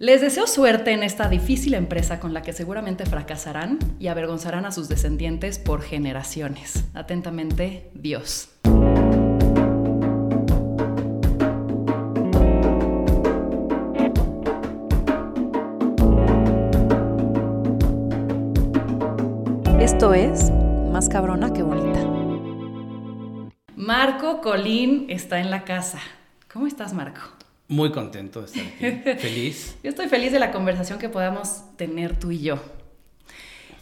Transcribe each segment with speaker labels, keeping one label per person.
Speaker 1: Les deseo suerte en esta difícil empresa con la que seguramente fracasarán y avergonzarán a sus descendientes por generaciones. Atentamente, Dios. Esto es Más cabrona que bonita. Marco Colín está en la casa. ¿Cómo estás, Marco?
Speaker 2: Muy contento de estar aquí. Feliz.
Speaker 1: Yo estoy feliz de la conversación que podamos tener tú y yo.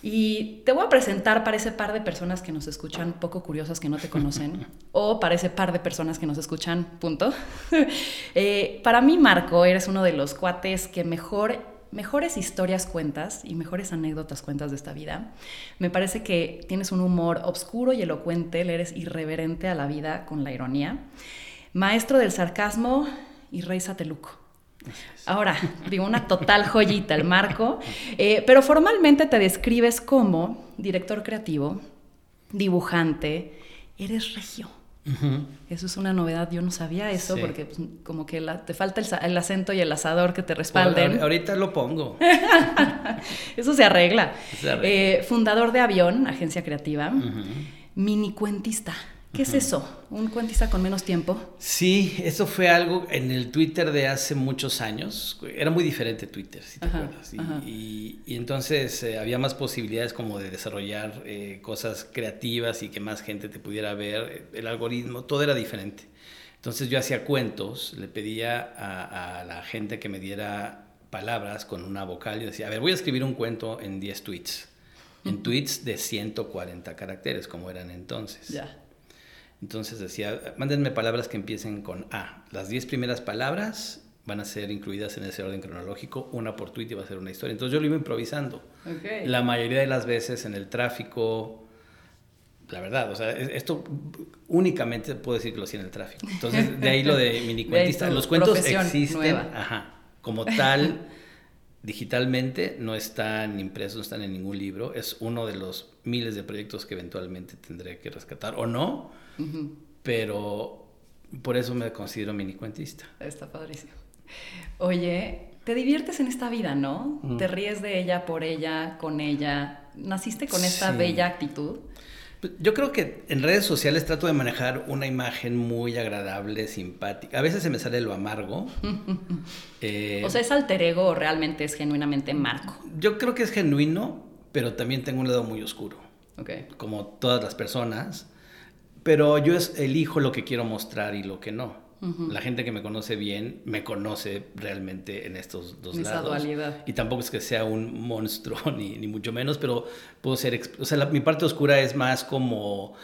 Speaker 1: Y te voy a presentar para ese par de personas que nos escuchan poco curiosas que no te conocen, o para ese par de personas que nos escuchan, punto. Eh, para mí, Marco, eres uno de los cuates que mejor, mejores historias cuentas y mejores anécdotas cuentas de esta vida. Me parece que tienes un humor obscuro y elocuente, le eres irreverente a la vida con la ironía. Maestro del sarcasmo y Rey Sateluco. Ahora, digo, una total joyita el marco, eh, pero formalmente te describes como director creativo, dibujante, eres regio. Eso es una novedad, yo no sabía eso porque pues, como que te falta el, acento y el asador que te respalden.
Speaker 2: ahorita lo pongo.
Speaker 1: eso se arregla. Eh, fundador de Avión, agencia creativa, mini cuentista. ¿Qué es eso? ¿Un cuentista con menos tiempo?
Speaker 2: Sí, eso fue algo en el Twitter de hace muchos años. Era muy diferente Twitter, si te acuerdas. Y, entonces eh, había más posibilidades como de desarrollar eh, cosas creativas y que más gente te pudiera ver. El algoritmo, todo era diferente. Entonces yo hacía cuentos, le pedía a, la gente que me diera palabras con una vocal. Yo decía, a ver, voy a escribir un cuento en 10 tweets. En tweets de 140 caracteres, como eran entonces. Ya. Entonces decía, mándenme palabras que empiecen con A. Las 10 primeras palabras van a ser incluidas en ese orden cronológico, una por tweet y va a ser una historia. Entonces yo lo iba improvisando. La mayoría de las veces en el tráfico, la verdad, o sea, esto únicamente puedo decir que lo hacía en el tráfico. Entonces de ahí lo de minicuentista. Los cuentos existen, ajá, como tal, digitalmente, no están impresos, no están en ningún libro. Es uno de los miles de proyectos que eventualmente tendré que rescatar o no pero por eso me considero mini cuentista.
Speaker 1: Está padrísimo. Oye, te diviertes en esta vida, ¿no? Te ríes de ella, por ella, con ella. ¿Naciste con esta bella actitud?
Speaker 2: Pues, yo creo que en redes sociales trato de manejar una imagen muy agradable, simpática. A veces se me sale lo amargo.
Speaker 1: Eh, o sea, ¿es alter ego o realmente es genuinamente Marco?
Speaker 2: Yo creo que es genuino, pero también tengo un lado muy oscuro. Okay. Como todas las personas. Pero yo es, elijo lo que quiero mostrar y lo que no. La gente que me conoce bien me conoce realmente en estos dos Esa lados. dualidad. Y tampoco es que sea un monstruo, ni, ni mucho menos, pero puedo ser. O sea, mi parte oscura es más como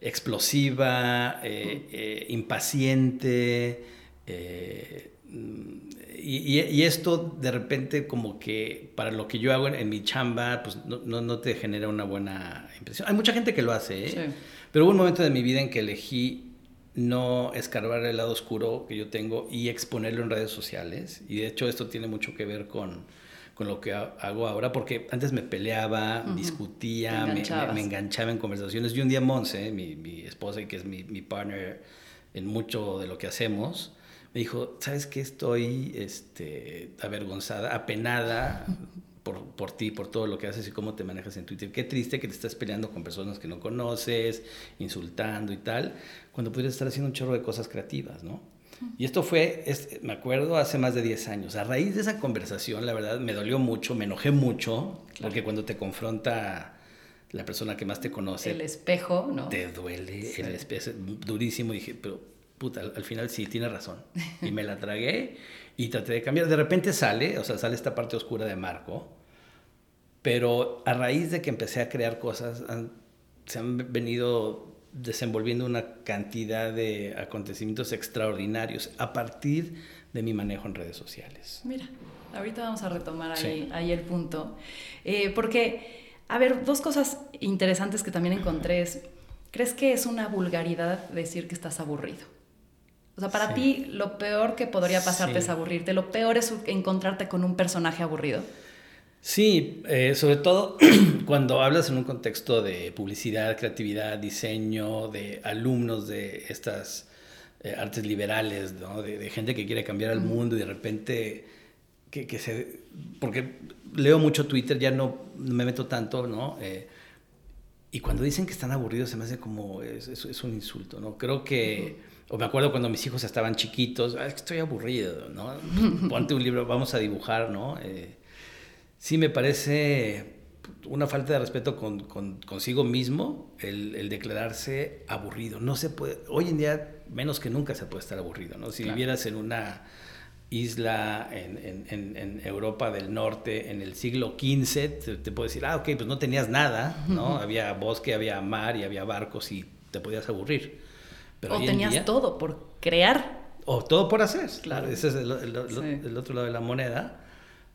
Speaker 2: explosiva, eh, eh, impaciente. Eh, y, y, esto de repente como que para lo que yo hago en, mi chamba, pues no, no, no, te genera una buena impresión. Hay mucha gente que lo hace, ¿eh? Sí. Pero hubo un momento de mi vida en que elegí no escarbar el lado oscuro que yo tengo y exponerlo en redes sociales. Y de hecho esto tiene mucho que ver con, con lo que hago ahora, porque antes me peleaba, discutía, me, enganchaba en conversaciones. Y un día Monse, mi, mi esposa y que es mi, mi, partner en mucho de lo que hacemos, me dijo, ¿sabes qué? Estoy este, avergonzada, apenada por, por, ti, por todo lo que haces y cómo te manejas en Twitter. Qué triste que te estás peleando con personas que no conoces, insultando y tal, cuando podrías estar haciendo un chorro de cosas creativas, ¿no? Y esto fue, me acuerdo, hace más de 10 años. A raíz de esa conversación, la verdad, me dolió mucho, me enojé mucho, porque cuando te confronta la persona que más te conoce...
Speaker 1: El espejo, ¿no?
Speaker 2: Te duele el espejo, durísimo. Y dije, pero puta, al, al final sí, tiene razón. Y me la tragué y traté de cambiar. De repente sale, o sea, sale esta parte oscura de Marco, pero a raíz de que empecé a crear cosas, se han venido desenvolviendo una cantidad de acontecimientos extraordinarios a partir de mi manejo en redes sociales.
Speaker 1: Mira, ahorita vamos a retomar ahí, ahí el punto. Eh, porque, a ver, dos cosas interesantes que también encontré es, ¿crees que es una vulgaridad decir que estás aburrido? O sea, para ti lo peor que podría pasarte es aburrirte, lo peor es encontrarte con un personaje aburrido.
Speaker 2: Sí, eh, sobre todo cuando hablas en un contexto de publicidad, creatividad, diseño, de alumnos de estas eh, artes liberales, ¿no? de, gente que quiere cambiar el mundo y de repente que, que, se... Porque leo mucho Twitter, ya no me meto tanto, ¿no? Eh, y cuando dicen que están aburridos se me hace como, es, es, un insulto, ¿no? Creo que, o me acuerdo cuando mis hijos estaban chiquitos, ah, es que estoy aburrido, ¿no? Ponte un libro, vamos a dibujar, ¿no? Eh, sí me parece una falta de respeto con, con, consigo mismo el, el, declararse aburrido. No se puede, hoy en día menos que nunca se puede estar aburrido, ¿no? Si vivieras en una isla en, en, en, Europa del Norte en el siglo XV, te, puedo decir, ah, ok, pues no tenías nada, ¿no? Había bosque, había mar y había barcos y te podías aburrir.
Speaker 1: Pero o tenías todo por crear.
Speaker 2: O todo por hacer, claro. Ese es el, el, otro lado de la moneda.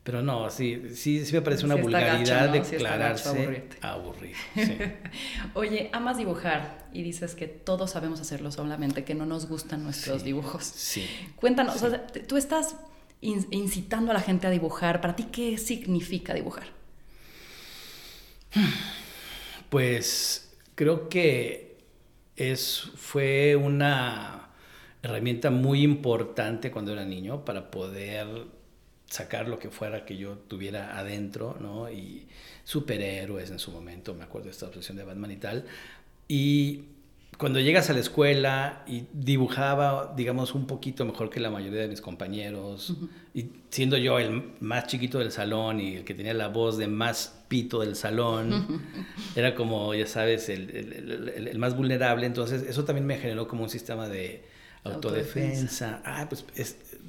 Speaker 2: Pero no, sí, sí, sí me parece una vulgaridad declararse aburrido.
Speaker 1: Oye, amas dibujar y dices que todos sabemos hacerlo, solamente que no nos gustan nuestros dibujos.
Speaker 2: Sí.
Speaker 1: Cuéntanos, tú estás incitando a la gente a dibujar. ¿Para ti qué significa dibujar?
Speaker 2: Pues creo que es, fue una herramienta muy importante cuando era niño para poder sacar lo que fuera que yo tuviera adentro, ¿no? Y superhéroes en su momento, me acuerdo de esta obsesión de Batman y tal. Y cuando llegas a la escuela y dibujaba, digamos, un poquito mejor que la mayoría de mis compañeros, y siendo yo el más chiquito del salón y el que tenía la voz de más pito del salón, era como, ya sabes, el, el, el, más vulnerable, entonces eso también me generó como un sistema de autodefensa. Ah, pues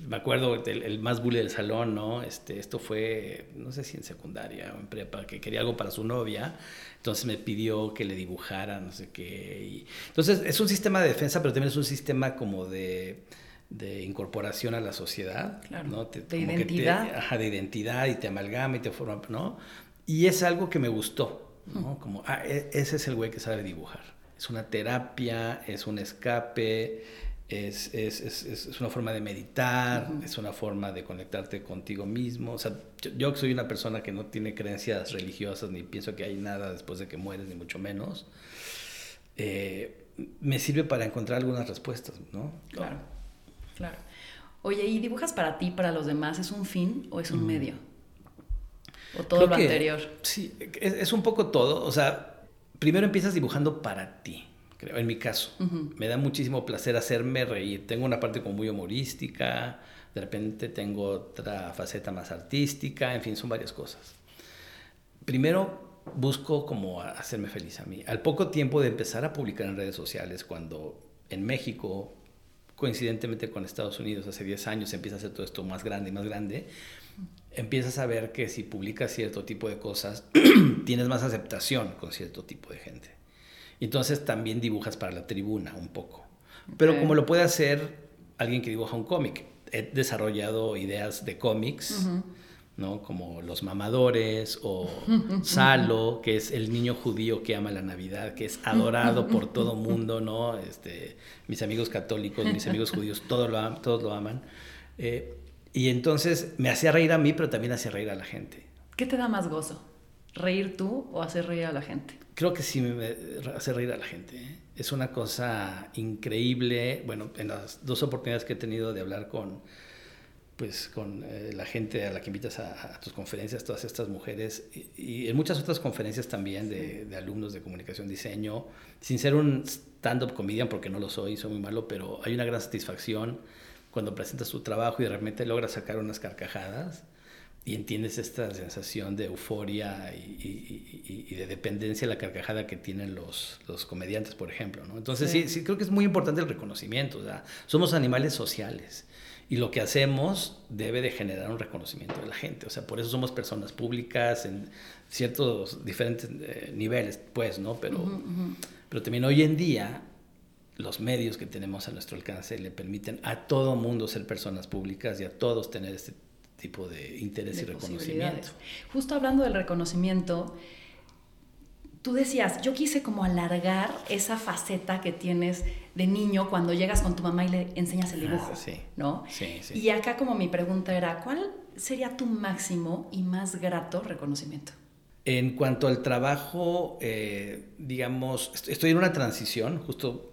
Speaker 2: me acuerdo el, más bully del salón, ¿no? Este, esto fue, no sé si en secundaria o en prepa, que quería algo para su novia, entonces me pidió que le dibujara, no sé qué. entonces es un sistema de defensa, pero también es un sistema como de, de incorporación a la sociedad, ¿no?
Speaker 1: de identidad.
Speaker 2: ajá, de identidad y te amalgama y te forma, ¿no? Y es algo que me gustó, ¿no? Como, ah, e, ese es el güey que sabe dibujar. Es una terapia, es un escape, es, es, es, es, una forma de meditar, es una forma de conectarte contigo mismo. O sea, yo, soy una persona que no tiene creencias religiosas, ni pienso que hay nada después de que mueres, ni mucho menos. Eh, me sirve para encontrar algunas respuestas, ¿no?
Speaker 1: Claro, claro. Oye, ¿y dibujas para ti, para los demás? ¿Es un fin o es un medio? ¿O todo lo anterior?
Speaker 2: Sí, es un poco todo. O sea, primero empiezas dibujando para ti creo, en mi caso. Me da muchísimo placer hacerme reír. Tengo una parte como muy humorística, de repente tengo otra faceta más artística, en fin, son varias cosas. Primero busco como hacerme feliz a mí. Al poco tiempo de empezar a publicar en redes sociales, cuando en México, coincidentemente con Estados Unidos, hace 10 años empieza a hacer todo esto más grande y más grande, empiezas a ver que si publicas cierto tipo de cosas, tienes más aceptación con cierto tipo de gente. Entonces también dibujas para la tribuna un poco. Pero como lo puede hacer alguien que dibuja un cómic. He desarrollado ideas de cómics, ¿no? Como Los Mamadores o Salo, que es el niño judío que ama la Navidad, que es adorado por todo mundo, ¿no? Este, mis amigos católicos, mis amigos judíos, todos lo, todos lo aman. Eh, y entonces me hacía reír a mí, pero también hacía reír a la gente.
Speaker 1: ¿Qué te da más gozo? ¿Reír tú o hacer reír a la gente?
Speaker 2: Creo que sí me hace reír a la gente. ¿eh? Es una cosa increíble. Bueno, en las dos oportunidades que he tenido de hablar con, pues, con eh, la gente a la que invitas a, tus conferencias, todas estas mujeres, y, en muchas otras conferencias también de, de, alumnos de comunicación, diseño, sin ser un stand-up comedian, porque no lo soy, soy muy malo, pero hay una gran satisfacción cuando presentas tu trabajo y de repente logras sacar unas carcajadas y entiendes esta sensación de euforia y, de dependencia de la carcajada que tienen los, los comediantes, por ejemplo. ¿no? Entonces, sí. sí. creo que es muy importante el reconocimiento. O sea, somos animales sociales y lo que hacemos debe de generar un reconocimiento de la gente. O sea, por eso somos personas públicas en ciertos diferentes eh, niveles, pues, ¿no? Pero, pero también hoy en día los medios que tenemos a nuestro alcance le permiten a todo mundo ser personas públicas y a todos tener este tipo de interés y reconocimiento.
Speaker 1: Justo hablando del reconocimiento, tú decías, yo quise como alargar esa faceta que tienes de niño cuando llegas con tu mamá y le enseñas el dibujo, sí, ¿no?
Speaker 2: Sí, sí.
Speaker 1: Y acá como mi pregunta era, ¿cuál sería tu máximo y más grato reconocimiento?
Speaker 2: En cuanto al trabajo, eh, digamos, estoy en una transición, justo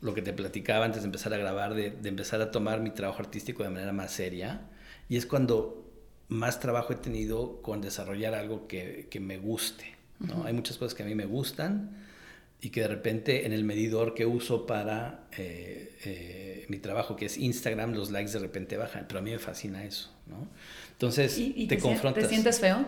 Speaker 2: lo que te platicaba antes de empezar a grabar, de, de empezar a tomar mi trabajo artístico de manera más seria y es cuando más trabajo he tenido con desarrollar algo que, que me guste. ¿no? Hay muchas cosas que a mí me gustan y que de repente en el medidor que uso para eh, eh, mi trabajo, que es Instagram, los likes de repente bajan, pero a mí me fascina eso, ¿no? Entonces
Speaker 1: te, te, confrontas. ¿Te sientes feo?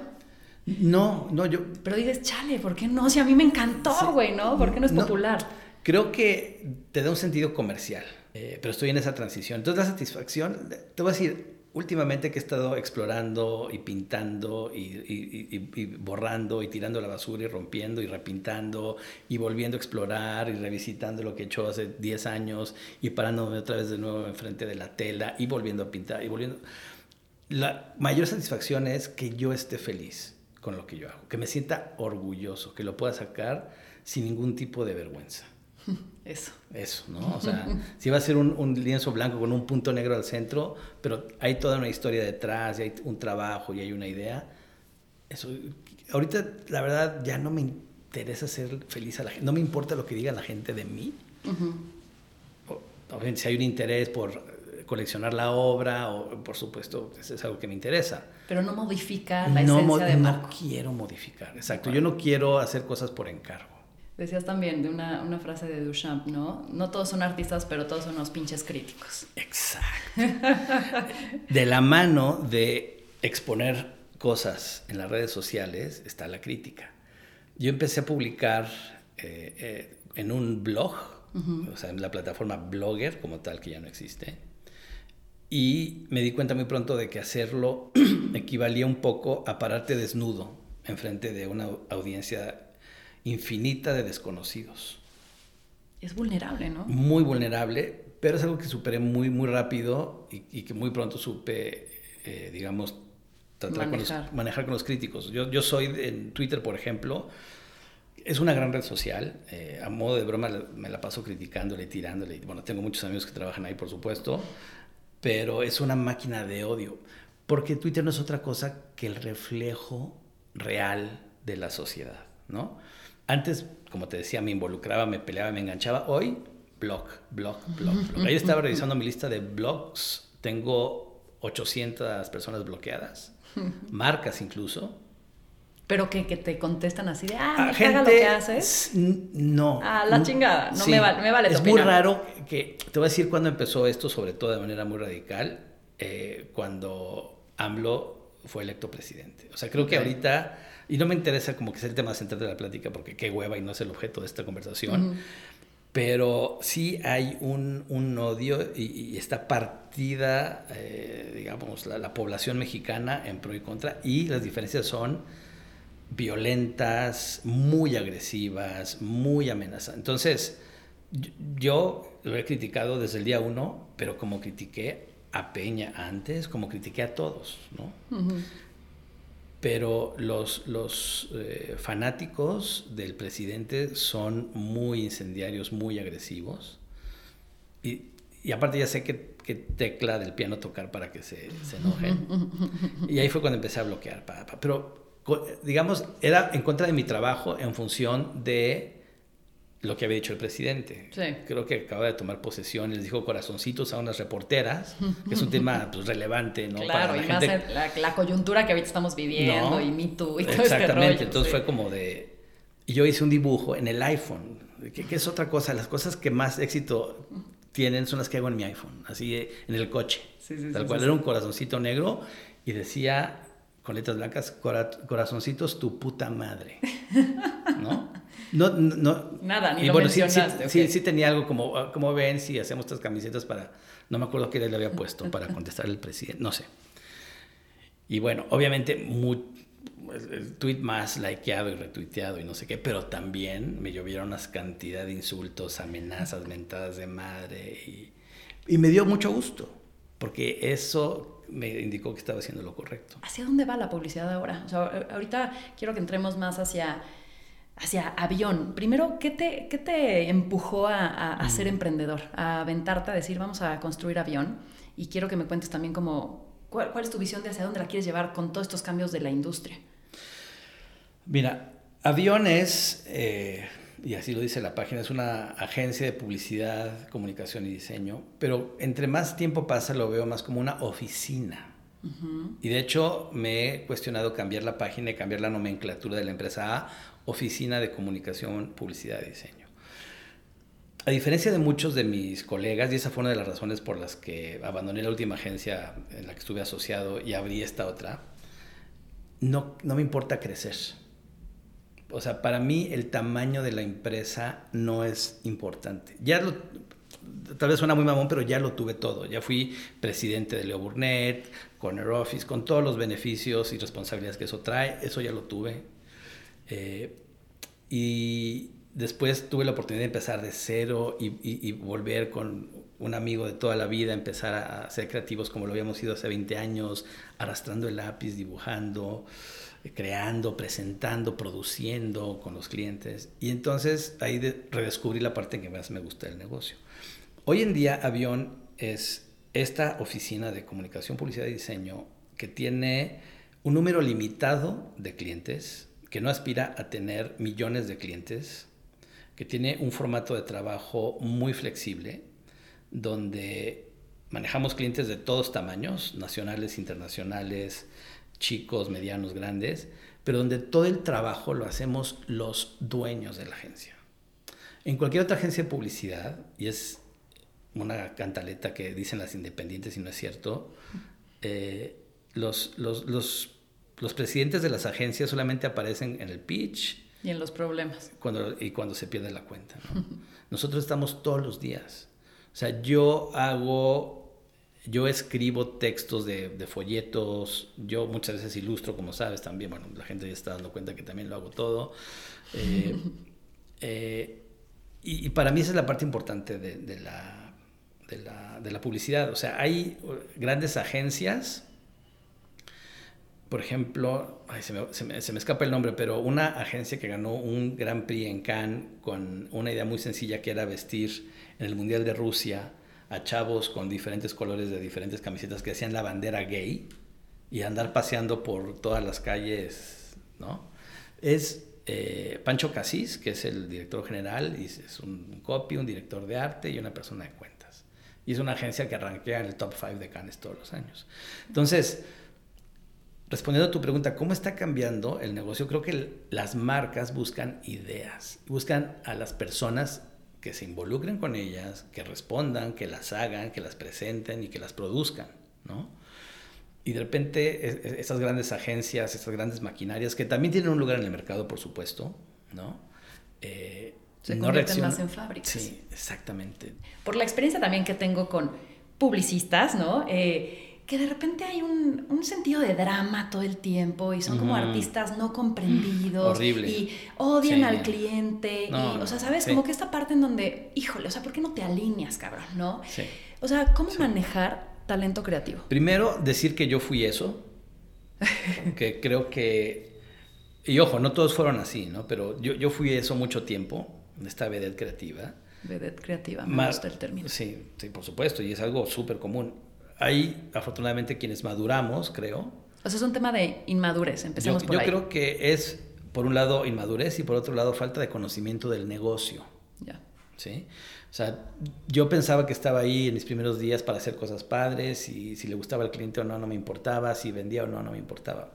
Speaker 2: No, no, yo...
Speaker 1: Pero dices, chale, ¿por qué no? Si a mí me encantó, güey, ¿no? ¿Por qué no es popular?
Speaker 2: Creo que te da un sentido comercial, eh, pero estoy en esa transición. Entonces la satisfacción, te voy a decir, últimamente que he estado explorando y pintando y, borrando y tirando la basura y rompiendo y repintando y volviendo a explorar y revisitando lo que he hecho hace 10 años y parándome otra vez de nuevo enfrente de la tela y volviendo a pintar y volviendo... La mayor satisfacción es que yo esté feliz con lo que yo hago, que me sienta orgulloso, que lo pueda sacar sin ningún tipo de vergüenza.
Speaker 1: Eso.
Speaker 2: Eso, ¿no? O sea, si va a ser un, lienzo blanco con un punto negro al centro, pero hay toda una historia detrás, y hay un trabajo y hay una idea. Eso, ahorita, la verdad, ya no me interesa ser feliz a la gente. No me importa lo que diga la gente de mí. si hay un interés por coleccionar la obra, o por supuesto, eso es algo que me interesa.
Speaker 1: Pero no modifica la esencia de
Speaker 2: No quiero modificar, exacto. Yo no quiero hacer cosas por encargo.
Speaker 1: Decías también de una, una, frase de Duchamp, ¿no? No todos son artistas, pero todos son unos pinches críticos.
Speaker 2: Exacto. de la mano de exponer cosas en las redes sociales está la crítica. Yo empecé a publicar eh, eh, en un blog, o sea, en la plataforma Blogger, como tal, que ya no existe. Y me di cuenta muy pronto de que hacerlo equivalía un poco a pararte desnudo enfrente de una audiencia infinita de desconocidos.
Speaker 1: Es vulnerable, ¿no?
Speaker 2: Muy vulnerable, pero es algo que superé muy, muy rápido y, que muy pronto supe, eh, digamos, tratar manejar. Con manejar con los críticos. Yo, yo soy en Twitter, por ejemplo, es una gran red social. Eh, a modo de broma me la paso criticándole, tirándole. Bueno, tengo muchos amigos que trabajan ahí, por supuesto, pero es una máquina de odio. Porque Twitter no es otra cosa que el reflejo real de la sociedad, ¿no? Antes, como te decía, me involucraba, me peleaba, me enganchaba. Hoy, blog, blog, blog, blog. Ahí estaba revisando mi lista de blogs. Tengo 800 personas bloqueadas, marcas incluso.
Speaker 1: Pero que, que, te contestan así de, ah, me gente, lo que haces.
Speaker 2: No.
Speaker 1: Ah, la chingada, no me, vale, me vale
Speaker 2: Es muy raro que, te voy a decir cuándo empezó esto, sobre todo de manera muy radical, eh, cuando AMLO fue electo presidente. O sea, creo que ahorita y no me interesa como que sea el tema central de la plática, porque qué hueva y no es el objeto de esta conversación. Pero sí hay un, un odio y, está partida, eh, digamos, la, población mexicana en pro y contra. Y las diferencias son violentas, muy agresivas, muy amenazantes. Entonces, yo lo he criticado desde el día uno, pero como critiqué a Peña antes, como critiqué a todos, ¿no? Pero los, los eh, fanáticos del presidente son muy incendiarios, muy agresivos. Y, y aparte ya sé qué, tecla del piano tocar para que se, se enojen. y ahí fue cuando empecé a bloquear. Pero, digamos, era en contra de mi trabajo en función de lo que había dicho el presidente. Creo que acaba de tomar posesión y les dijo corazoncitos a unas reporteras, que es un tema pues, relevante, ¿no?
Speaker 1: Claro, y más la, coyuntura que ahorita estamos viviendo y Me Too y todo este
Speaker 2: Exactamente, entonces fue como de... Y yo hice un dibujo en el iPhone, que, es otra cosa, las cosas que más éxito tienen son las que hago en mi iPhone, así en el coche. tal cual era un corazoncito negro y decía con letras blancas, corazoncitos tu puta madre. ¿No? No, no.
Speaker 1: Nada, ni y lo bueno, sí,
Speaker 2: sí, sí, tenía algo como, ah, como ven, si hacemos estas camisetas para, no me acuerdo qué le había puesto para contestar el presidente, no sé. Y bueno, obviamente muy, el, tweet más likeado y retuiteado y no sé qué, pero también me llovieron una cantidad de insultos, amenazas, mentadas de madre y, y me dio mucho gusto, porque eso me indicó que estaba haciendo lo correcto.
Speaker 1: ¿Hacia dónde va la publicidad ahora? O sea, ahorita quiero que entremos más hacia hacia avión. Primero, ¿qué te, qué te empujó a, a, ser emprendedor? A aventarte a decir, vamos a construir avión. Y quiero que me cuentes también cómo, cuál, es tu visión de hacia dónde la quieres llevar con todos estos cambios de la industria.
Speaker 2: Mira, avión es, eh, y así lo dice la página, es una agencia de publicidad, comunicación y diseño, pero entre más tiempo pasa lo veo más como una oficina. Y de hecho me he cuestionado cambiar la página y cambiar la nomenclatura de la empresa a Oficina de Comunicación, Publicidad y Diseño. A diferencia de muchos de mis colegas, y esa fue una de las razones por las que abandoné la última agencia en la que estuve asociado y abrí esta otra, no, no me importa crecer. O sea, para mí el tamaño de la empresa no es importante. Ya lo, tal vez suena muy mamón, pero ya lo tuve todo. Ya fui presidente de Leo Burnett, Corner Office, con todos los beneficios y responsabilidades que eso trae. Eso ya lo tuve. Eh, y después tuve la oportunidad de empezar de cero y, volver con un amigo de toda la vida, empezar a, ser creativos como lo habíamos sido hace 20 años, arrastrando el lápiz, dibujando, creando, presentando, produciendo con los clientes. Y entonces ahí redescubrí la parte que más me gusta del negocio. Hoy en día Avión es esta oficina de comunicación, publicidad y diseño que tiene un número limitado de clientes, que no aspira a tener millones de clientes, que tiene un formato de trabajo muy flexible, donde manejamos clientes de todos tamaños, nacionales, internacionales, chicos, medianos, grandes, pero donde todo el trabajo lo hacemos los dueños de la agencia. En cualquier otra agencia de publicidad, y es una cantaleta que dicen las independientes y no es cierto, eh, los, los, los, los presidentes de las agencias solamente aparecen en el pitch,
Speaker 1: y en los problemas.
Speaker 2: Cuando, y cuando se pierde la cuenta. Nosotros estamos todos los días. O sea, yo hago, yo escribo textos de, de, folletos, yo muchas veces ilustro, como sabes también, bueno, la gente ya está dando cuenta que también lo hago todo. Eh, eh, y, y, para mí esa es la parte importante de, de, la, de, la, de la publicidad. O sea, hay grandes agencias por ejemplo, se, me, escapa el nombre, pero una agencia que ganó un Gran Prix en Cannes con una idea muy sencilla que era vestir en el Mundial de Rusia a chavos con diferentes colores de diferentes camisetas que hacían la bandera gay y andar paseando por todas las calles, ¿no? Es eh, Pancho Casís, que es el director general, y es un copy, un director de arte y una persona de cuentas. Y es una agencia que arranquea en el top 5 de Cannes todos los años. Entonces, respondiendo a tu pregunta, ¿cómo está cambiando el negocio? Creo que las marcas buscan ideas, buscan a las personas que se involucren con ellas, que respondan, que las hagan, que las presenten y que las produzcan, ¿no? Y de repente esas grandes agencias, esas grandes maquinarias, que también tienen un lugar en el mercado, por supuesto, ¿no?
Speaker 1: Eh, se no convierten más en fábricas.
Speaker 2: Sí, exactamente.
Speaker 1: Por la experiencia también que tengo con publicistas, ¿no? Eh, que de repente hay un, un, sentido de drama todo el tiempo y son como artistas no comprendidos
Speaker 2: Horrible.
Speaker 1: y odian al cliente y, o sea, ¿sabes? Como que esta parte en donde, híjole, o sea, ¿por qué no te alineas, cabrón? ¿No?
Speaker 2: Sí.
Speaker 1: O sea, ¿cómo manejar talento creativo?
Speaker 2: Primero, decir que yo fui eso, que creo que, y ojo, no todos fueron así, ¿no? Pero yo, yo fui eso mucho tiempo, esta vedette creativa.
Speaker 1: Vedette creativa, me gusta el término.
Speaker 2: Sí, sí, por supuesto, y es algo súper común hay afortunadamente quienes maduramos, creo.
Speaker 1: O sea, es un tema de inmadurez, empecemos
Speaker 2: yo,
Speaker 1: por
Speaker 2: yo creo que es, por un lado, inmadurez y por otro lado, falta de conocimiento del negocio.
Speaker 1: Ya.
Speaker 2: ¿Sí? O sea, yo pensaba que estaba ahí en mis primeros días para hacer cosas padres y si le gustaba al cliente o no, no me importaba, si vendía o no, no me importaba.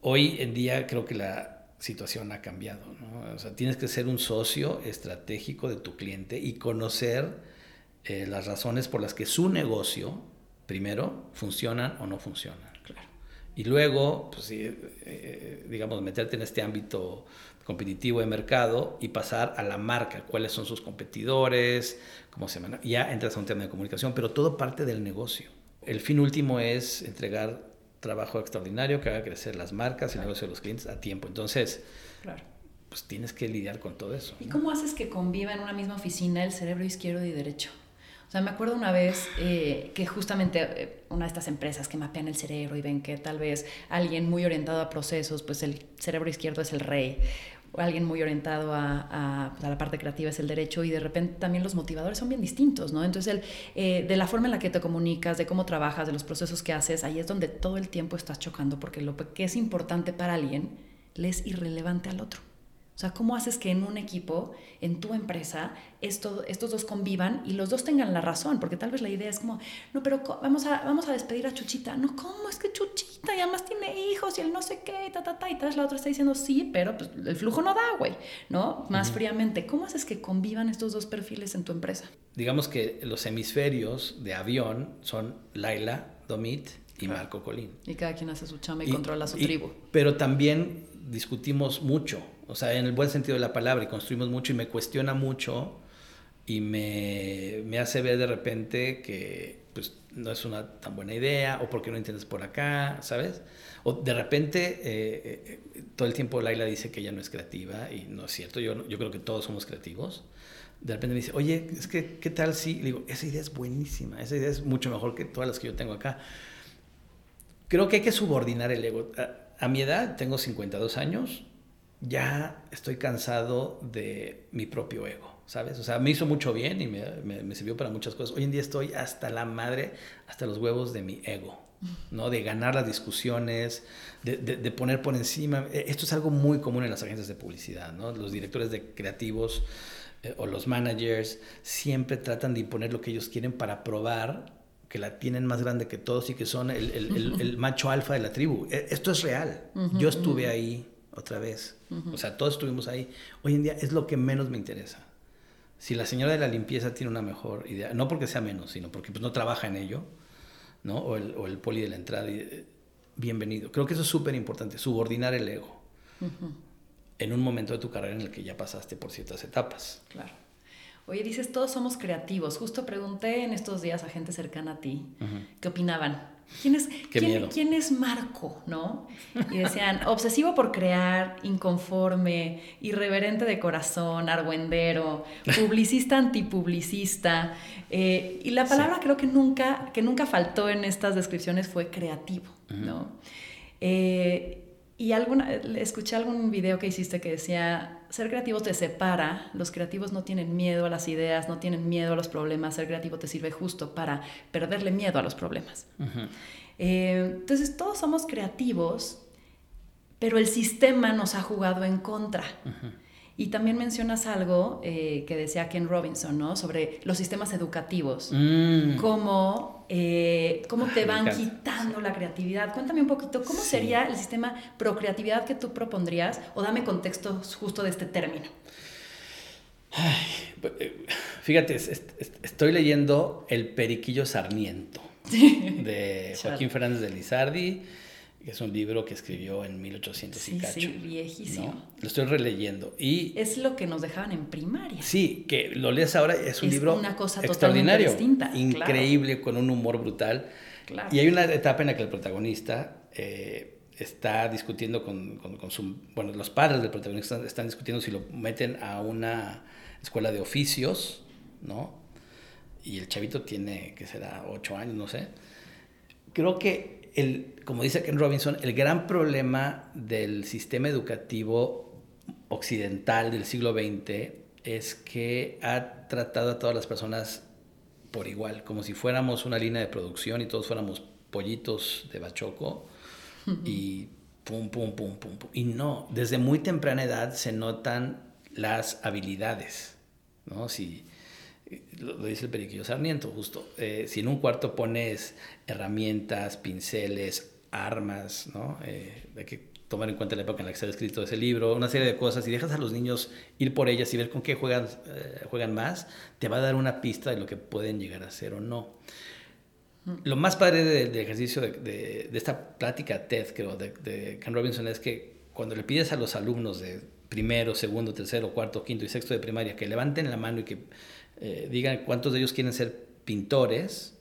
Speaker 2: Hoy en día creo que la situación ha cambiado, ¿no? O sea, tienes que ser un socio estratégico de tu cliente y conocer eh, las razones por las que su negocio, primero, funcionan o no funcionan.
Speaker 1: Claro.
Speaker 2: Y luego, pues, eh, digamos, meterte en este ámbito competitivo de mercado y pasar a la marca, cuáles son sus competidores, cómo se maneja. Ya entras a un tema de comunicación, pero todo parte del negocio. El fin último es entregar trabajo extraordinario que haga crecer las marcas y el negocio de los clientes a tiempo. Entonces,
Speaker 1: claro.
Speaker 2: pues tienes que lidiar con todo eso.
Speaker 1: ¿Y cómo haces que conviva en una misma oficina el cerebro izquierdo y derecho? Sea, me acuerdo una vez eh, que justamente eh, una de estas empresas que mapean el cerebro y ven que tal vez alguien muy orientado a procesos, pues el cerebro izquierdo es el rey, o alguien muy orientado a, pues, a, la parte creativa es el derecho y de repente también los motivadores son bien distintos, ¿no? Entonces, el, eh, de la forma en la que te comunicas, de cómo trabajas, de los procesos que haces, ahí es donde todo el tiempo estás chocando porque lo que es importante para alguien le es irrelevante al otro. O sea, ¿cómo haces que en un equipo, en tu empresa, esto, estos dos convivan y los dos tengan la razón? Porque tal vez la idea es como, no, pero vamos a, vamos a despedir a Chuchita. No, ¿cómo? Es que Chuchita y además tiene hijos y él no sé qué, ta, ta, ta. Y tal vez la otra está diciendo, sí, pero pues, el flujo no da, güey, ¿no? Más fríamente. ¿Cómo haces que convivan estos dos perfiles en tu empresa?
Speaker 2: Digamos que los hemisferios de avión son Laila, Domit y Marco Colín.
Speaker 1: Y cada quien hace su chama y, controla su tribu.
Speaker 2: Pero también discutimos mucho o sea, en el buen sentido de la palabra, y construimos mucho y me cuestiona mucho y me, me hace ver de repente que pues no es una tan buena idea o porque no entiendes por acá, ¿sabes? O de repente eh, eh, todo el tiempo Laila dice que ella no es creativa y no es cierto, yo, yo creo que todos somos creativos. De repente me dice, oye, es que, ¿qué tal si? Le digo, esa idea es buenísima, esa idea es mucho mejor que todas las que yo tengo acá. Creo que hay que subordinar el ego. A, a mi edad, tengo 52 años, ya estoy cansado de mi propio ego, ¿sabes? O sea, me hizo mucho bien y me, me, sirvió para muchas cosas. Hoy en día estoy hasta la madre, hasta los huevos de mi ego, ¿no? De ganar las discusiones, de, de, poner por encima. E, esto es algo muy común en las agencias de publicidad, ¿no? Los directores de creativos eh, o los managers siempre tratan de imponer lo que ellos quieren para probar que la tienen más grande que todos y que son el, el, el, macho alfa de la tribu. E, esto es real. Yo estuve ahí otra vez. O sea, todos estuvimos ahí. Hoy en día es lo que menos me interesa. Si la señora de la limpieza tiene una mejor idea, no porque sea menos, sino porque pues, no trabaja en ello, ¿no? O el, o el poli de la entrada, eh, bienvenido. Creo que eso es súper importante, subordinar el ego. En un momento de tu carrera en el que ya pasaste por ciertas etapas.
Speaker 1: Claro. Oye, dices, todos somos creativos. Justo pregunté en estos días a gente cercana a ti qué opinaban ¿Quién es, quién, es Marco? ¿No? Y decían, obsesivo por crear, inconforme, irreverente de corazón, argüendero, publicista antipublicista. Eh, y la palabra creo que nunca, que nunca faltó en estas descripciones fue creativo, ¿no? Eh, y alguna, escuché algún video que hiciste que decía, ser creativo te separa, los creativos no tienen miedo a las ideas, no tienen miedo a los problemas, ser creativo te sirve justo para perderle miedo a los problemas. Eh, entonces todos somos creativos, pero el sistema nos ha jugado en contra. Y también mencionas algo eh, que decía Ken Robinson, ¿no? Sobre los sistemas educativos, mm. cómo, eh, cómo te van quitando la creatividad. Cuéntame un poquito, ¿cómo sería el sistema procreatividad que tú propondrías? O dame contexto justo de este término.
Speaker 2: Pues, eh, fíjate, estoy leyendo El Periquillo Sarmiento de Joaquín Fernández de Lizardi es un libro que escribió en 1800 sí, y cacho.
Speaker 1: Sí, viejísimo.
Speaker 2: Lo estoy releyendo. Y,
Speaker 1: es lo que nos dejaban en primaria.
Speaker 2: Sí, que lo lees ahora, es un libro una cosa extraordinario, distinta, increíble, con un humor brutal. Y hay una etapa en la que el protagonista eh, está discutiendo con, con, su... Bueno, los padres del protagonista están discutiendo si lo meten a una escuela de oficios, ¿no? Y el chavito tiene, que será, ocho años, no sé. Creo que el, como dice Ken Robinson, el gran problema del sistema educativo occidental del siglo XX es que ha tratado a todas las personas por igual, como si fuéramos una línea de producción y todos fuéramos pollitos de bachoco y pum, pum, pum, pum, pum. Y no, desde muy temprana edad se notan las habilidades, ¿no? Si, lo, dice el periquillo Sarmiento, justo. Eh, si en un cuarto pones herramientas, pinceles, armas, ¿no? Eh, hay que tomar en cuenta la época en la que se ha escrito ese libro, una serie de cosas, y dejas a los niños ir por ellas y ver con qué juegan, eh, juegan más, te va a dar una pista de lo que pueden llegar a ser o no. Mm. Lo más padre del ejercicio de, de, esta plática TED, creo, de, de Ken Robinson, es que cuando le pides a los alumnos de primero, segundo, tercero, cuarto, quinto y sexto de primaria que levanten la mano y que eh, digan cuántos de ellos quieren ser pintores.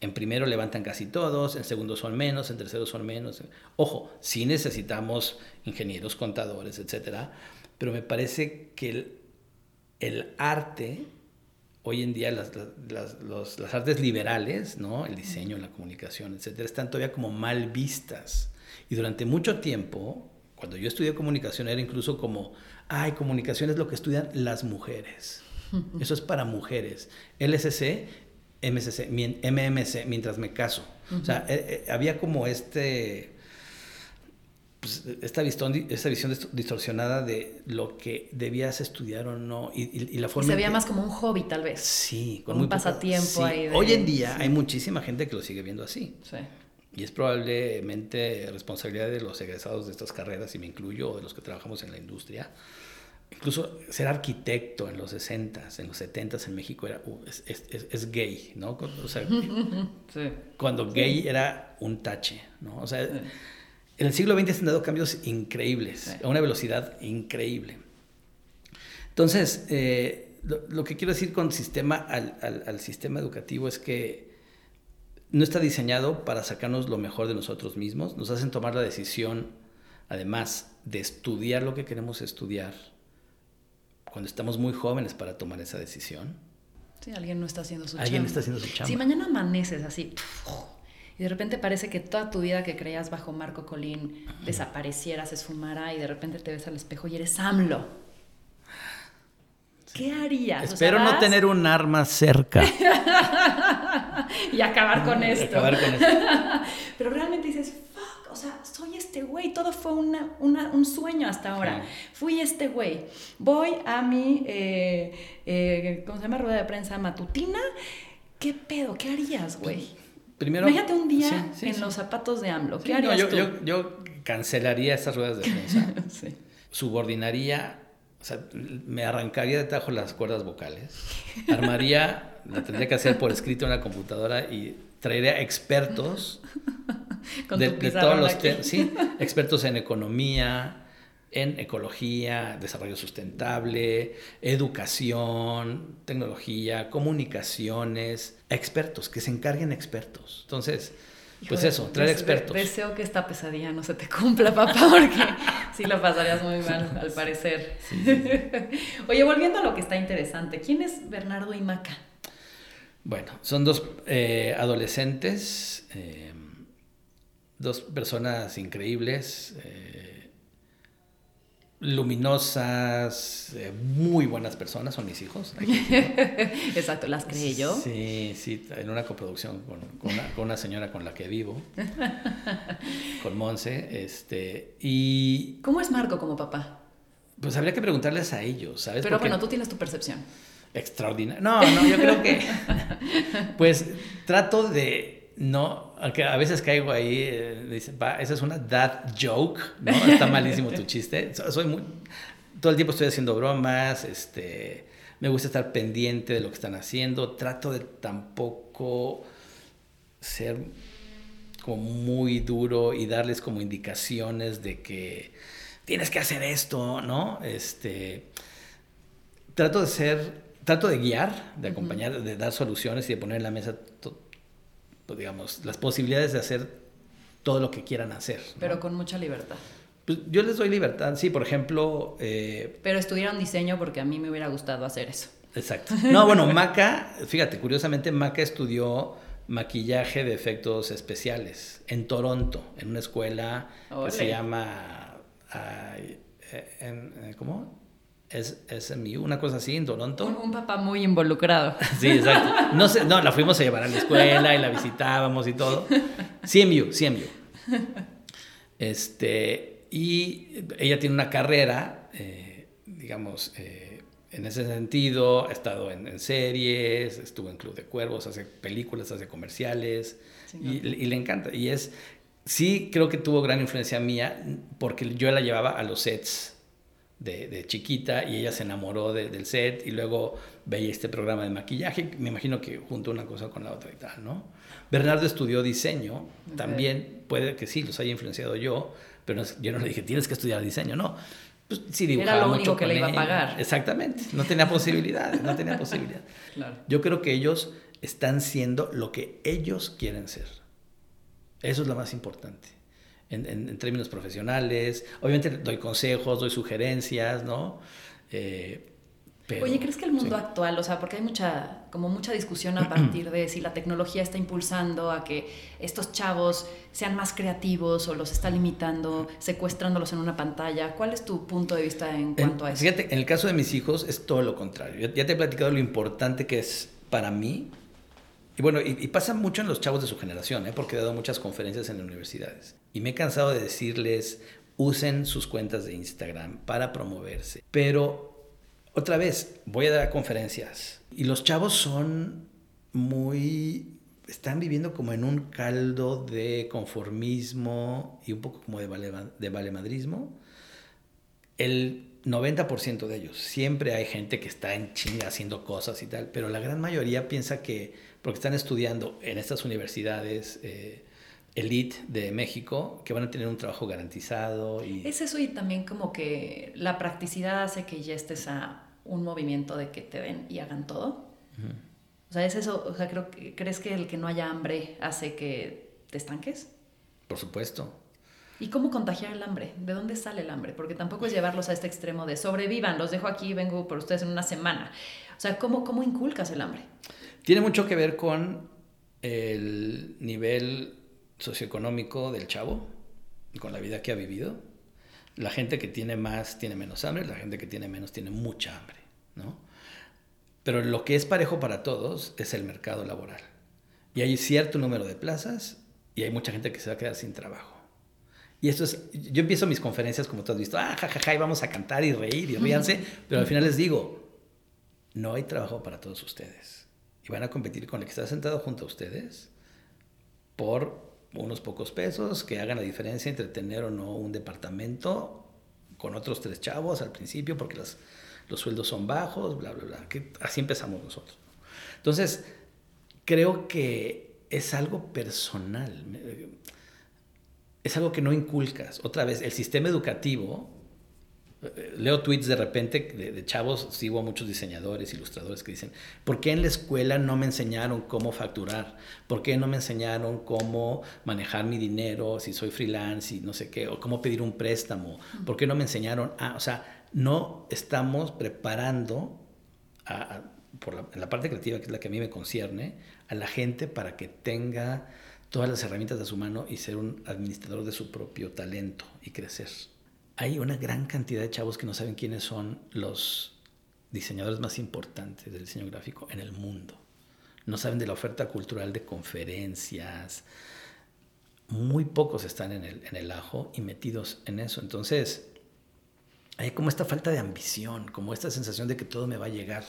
Speaker 2: En primero levantan casi todos, en segundo son menos, en tercero son menos. Ojo, sí necesitamos ingenieros, contadores, etcétera, pero me parece que el, arte, hoy en día las, las, las, artes liberales, ¿no? el diseño, la comunicación, etcétera, están todavía como mal vistas. Y durante mucho tiempo, cuando yo estudié comunicación, era incluso como, ay, comunicación es lo que estudian las mujeres. Eso es para mujeres. LSC, MSC, MMC, mientras me caso. O sea, eh, eh, había como este pues, esta, visión, esta visión distorsionada de lo que debías estudiar o no. Y, la forma
Speaker 1: se veía más como un hobby, tal vez.
Speaker 2: Sí,
Speaker 1: con un pasatiempo ahí.
Speaker 2: Hoy en día hay muchísima gente que lo sigue viendo así. Sí. Y es probablemente responsabilidad de los egresados de estas carreras, y me incluyo, o de los que trabajamos en la industria. Incluso ser arquitecto en los 60 en los 70 en México era, uh, es, es, es, gay, ¿no? O sea, sí. cuando gay era un tache, ¿no? O sea, en el siglo XX se han dado cambios increíbles, a una velocidad increíble. Entonces, eh, lo, que quiero decir con sistema al, al, al sistema educativo es que no está diseñado para sacarnos lo mejor de nosotros mismos, nos hacen tomar la decisión, además de estudiar lo que queremos estudiar, cuando estamos muy jóvenes para tomar esa decisión.
Speaker 1: Sí, alguien no está haciendo su
Speaker 2: Alguien está haciendo su chamba.
Speaker 1: Si mañana amaneces así y de repente parece que toda tu vida que creías bajo Marco Colín desapareciera, se esfumara y de repente te ves al espejo y eres AMLO ¿Qué harías?
Speaker 2: Espero no tener un arma cerca.
Speaker 1: y acabar con esto.
Speaker 2: Acabar con esto.
Speaker 1: Pero realmente dices, fuck, o sea, soy este güey, todo fue una, un sueño hasta ahora. Fui este güey. Voy a mi, eh, eh, ¿cómo se llama? Rueda de prensa matutina. ¿Qué pedo? ¿Qué harías, güey?
Speaker 2: Primero,
Speaker 1: Imagínate un día en los zapatos de AMLO. ¿Qué harías
Speaker 2: yo,
Speaker 1: tú?
Speaker 2: Yo, yo, cancelaría esas ruedas de prensa. Subordinaría o sea, me arrancaría de tajo las cuerdas vocales, armaría, la tendría que hacer por escrito en la computadora y traería expertos
Speaker 1: de, todos los
Speaker 2: temas, sí, expertos en economía, en ecología, desarrollo sustentable, educación, tecnología, comunicaciones, expertos, que se encarguen expertos. Entonces, pues eso, traer expertos.
Speaker 1: Deseo que esta pesadilla no se te cumpla, papá, porque sí lo pasarías muy mal, al parecer. Oye, volviendo a lo que está interesante, ¿quién es Bernardo y Maca?
Speaker 2: Bueno, son dos eh, adolescentes, eh, dos personas increíbles. Eh, luminosas, eh, muy buenas personas, son mis hijos.
Speaker 1: Exacto, las creé yo.
Speaker 2: Sí, sí, en una coproducción con, una, señora con la que vivo, con Monse. Este, y...
Speaker 1: ¿Cómo es Marco como papá?
Speaker 2: Pues habría que preguntarles a ellos, ¿sabes?
Speaker 1: Pero bueno, tú tienes tu percepción.
Speaker 2: Extraordinario. No, no, yo creo que... pues trato de no, aunque a veces caigo ahí, eh, dice, va, esa es una dad joke, ¿no? Está malísimo tu chiste. Soy muy, todo el tiempo estoy haciendo bromas, este, me gusta estar pendiente de lo que están haciendo, trato de tampoco ser como muy duro y darles como indicaciones de que tienes que hacer esto, ¿no? Este, trato de ser, trato de guiar, de acompañar, de dar soluciones y de poner en la mesa pues, digamos, las posibilidades de hacer todo lo que quieran hacer.
Speaker 1: Pero con mucha libertad.
Speaker 2: Pues yo les doy libertad, sí, por ejemplo... Eh,
Speaker 1: Pero estudiaron diseño porque a mí me hubiera gustado hacer eso.
Speaker 2: Exacto. No, bueno, Maca, fíjate, curiosamente Maca estudió maquillaje de efectos especiales en Toronto, en una escuela que se llama... Eh, ¿Cómo? Es SMU, una cosa así en Toronto.
Speaker 1: Un, papá muy involucrado.
Speaker 2: Sí, exacto. No, sé, no, la fuimos a llevar a la escuela y la visitábamos y todo. CMU, CMU. Este, y ella tiene una carrera, eh, digamos, eh, en ese sentido, ha estado en, series, estuvo en Club de Cuervos, hace películas, hace comerciales y, y, le encanta. Y es, sí creo que tuvo gran influencia mía porque yo la llevaba a los sets de, chiquita y ella se enamoró del set y luego veía este programa de maquillaje, me imagino que junto una cosa con la otra y tal, ¿no? Bernardo estudió diseño, también puede que sí, los haya influenciado yo, pero yo no le dije, tienes que estudiar diseño, no. Pues sí dibujaba
Speaker 1: Era lo único que le iba a pagar.
Speaker 2: Exactamente, no tenía posibilidades, no tenía posibilidad. Yo creo que ellos están siendo lo que ellos quieren ser. Eso es lo más importante en, términos profesionales. Obviamente doy consejos, doy sugerencias, ¿no?
Speaker 1: Eh, Oye, ¿crees que el mundo actual, o sea, porque hay mucha, como mucha discusión a partir de si la tecnología está impulsando a que estos chavos sean más creativos o los está limitando, secuestrándolos en una pantalla? ¿Cuál es tu punto de vista en cuanto a eso?
Speaker 2: Fíjate, en el caso de mis hijos es todo lo contrario. Ya te he platicado lo importante que es para mí y bueno, y, pasa mucho en los chavos de su generación, ¿eh? porque he dado muchas conferencias en universidades. Y me he cansado de decirles, usen sus cuentas de Instagram para promoverse. Pero otra vez, voy a dar conferencias y los chavos son muy están viviendo como en un caldo de conformismo y un poco como de, vale, de valemadrismo. El 90% de ellos, siempre hay gente que está en chinga haciendo cosas y tal, pero la gran mayoría piensa que, porque están estudiando en estas universidades eh, elite de México, que van a tener un trabajo garantizado. Y...
Speaker 1: Es eso y también como que la practicidad hace que ya estés a un movimiento de que te den y hagan todo. O sea, es eso, o sea, creo que, ¿crees que el que no haya hambre hace que te estanques?
Speaker 2: Por supuesto.
Speaker 1: ¿Y cómo contagiar el hambre? ¿De dónde sale el hambre? Porque tampoco es llevarlos a este extremo de sobrevivan, los dejo aquí, vengo por ustedes en una semana. O sea, ¿cómo, cómo inculcas el hambre?
Speaker 2: Tiene mucho que ver con el nivel socioeconómico del chavo, con la vida que ha vivido. La gente que tiene más tiene menos hambre, la gente que tiene menos tiene mucha hambre, ¿no? Pero lo que es parejo para todos es el mercado laboral. Y hay cierto número de plazas y hay mucha gente que se va a quedar sin trabajo. Y esto es, yo empiezo mis conferencias como tú has visto, ah, jajaja, y vamos a cantar y reír y ríanse, pero al final les digo, no hay trabajo para todos ustedes. Y van a competir con el que está sentado junto a ustedes por unos pocos pesos que hagan la diferencia entre tener o no un departamento con otros tres chavos al principio, porque los, los sueldos son bajos, bla, bla, bla. Así empezamos nosotros. Entonces, creo que es algo personal es algo que no inculcas. Otra vez, el sistema educativo, leo tweets de repente de, chavos, sigo a muchos diseñadores, ilustradores que dicen, ¿por qué en la escuela no me enseñaron cómo facturar? ¿Por qué no me enseñaron cómo manejar mi dinero si soy freelance y no sé qué? ¿O cómo pedir un préstamo? ¿Por qué no me enseñaron? Ah, o sea, no estamos preparando por la, en la parte creativa, que es la que a mí me concierne, a la gente para que tenga todas las herramientas de su mano y ser un administrador de su propio talento y crecer. Hay una gran cantidad de chavos que no saben quiénes son los diseñadores más importantes del diseño gráfico en el mundo. No saben de la oferta cultural de conferencias. Muy pocos están en el, en el ajo y metidos en eso. Entonces, hay como esta falta de ambición, como esta sensación de que todo me va a llegar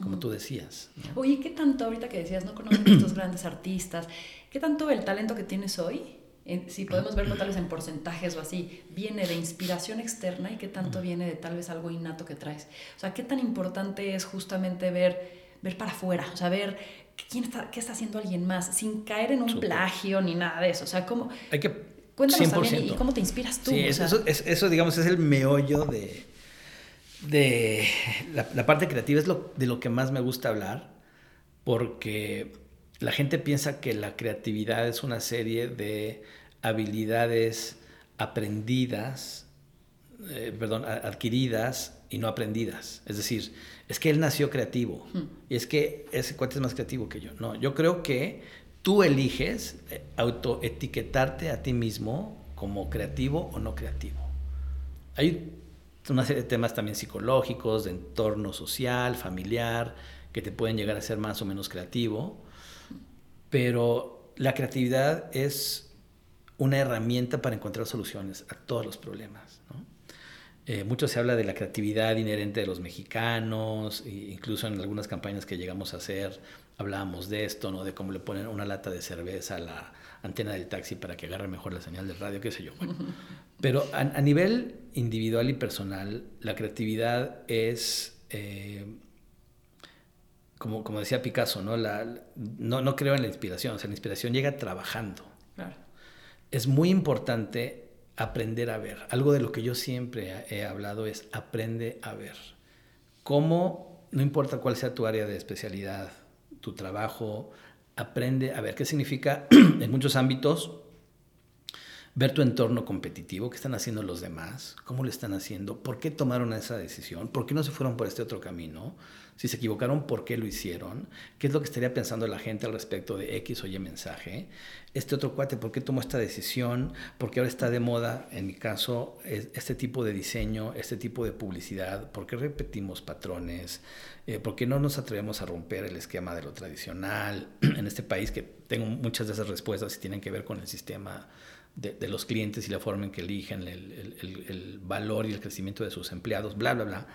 Speaker 2: como tú decías.
Speaker 1: Oye, ¿qué tanto, ahorita que decías, no conocen a estos grandes artistas, qué tanto el talento que tienes hoy, si podemos verlo tal vez en porcentajes o así, viene de inspiración externa y qué tanto viene de tal vez algo innato que traes? O sea, ¿qué tan importante es justamente ver, ver para afuera, o sea, ver quién está, qué está haciendo alguien más, sin caer en un plagio ni nada de eso? O sea, ¿cómo...
Speaker 2: Hay que...
Speaker 1: Cuéntanos también y cómo te inspiras tú.
Speaker 2: Sí, eso, eso, digamos, es el meollo de de la, parte creativa es lo, de lo que más me gusta hablar, porque la gente piensa que la creatividad es una serie de habilidades aprendidas, eh, perdón, adquiridas y no aprendidas. Es decir, es que él nació creativo hmm. y es que ese cuate es más creativo que yo. No, yo creo que tú eliges eh, autoetiquetarte a ti mismo como creativo o no creativo. Hay una serie de temas también psicológicos, de entorno social, familiar, que te pueden llegar a ser más o menos creativo, pero la creatividad es una herramienta para encontrar soluciones a todos los problemas. Eh, mucho se habla de la creatividad inherente de los mexicanos, e incluso en algunas campañas que llegamos a hacer hablábamos de esto, ¿no? de cómo le ponen una lata de cerveza a la antena del taxi para que agarre mejor la señal de radio, qué sé yo. Bueno, pero a, nivel individual y personal, la creatividad es, eh, como, como decía Picasso, ¿no? La, no, no creo en la inspiración, o sea, la inspiración llega trabajando. Es muy importante aprender a ver. Algo de lo que yo siempre he hablado es aprende a ver. Cómo, no importa cuál sea tu área de especialidad, tu trabajo, aprende a ver qué significa en muchos ámbitos ver tu entorno competitivo, qué están haciendo los demás, cómo lo están haciendo, por qué tomaron esa decisión, por qué no se fueron por este otro camino, si se equivocaron, por qué lo hicieron, qué es lo que estaría pensando la gente al respecto de X o Y mensaje, este otro cuate, por qué tomó esta decisión, por qué ahora está de moda, en mi caso, este tipo de diseño, este tipo de publicidad, por qué repetimos patrones, eh, por qué no nos atrevemos a romper el esquema de lo tradicional en este país, que tengo muchas de esas respuestas y tienen que ver con el sistema de, los clientes y la forma en que eligen el, el, valor y el crecimiento de sus empleados, bla, bla, bla.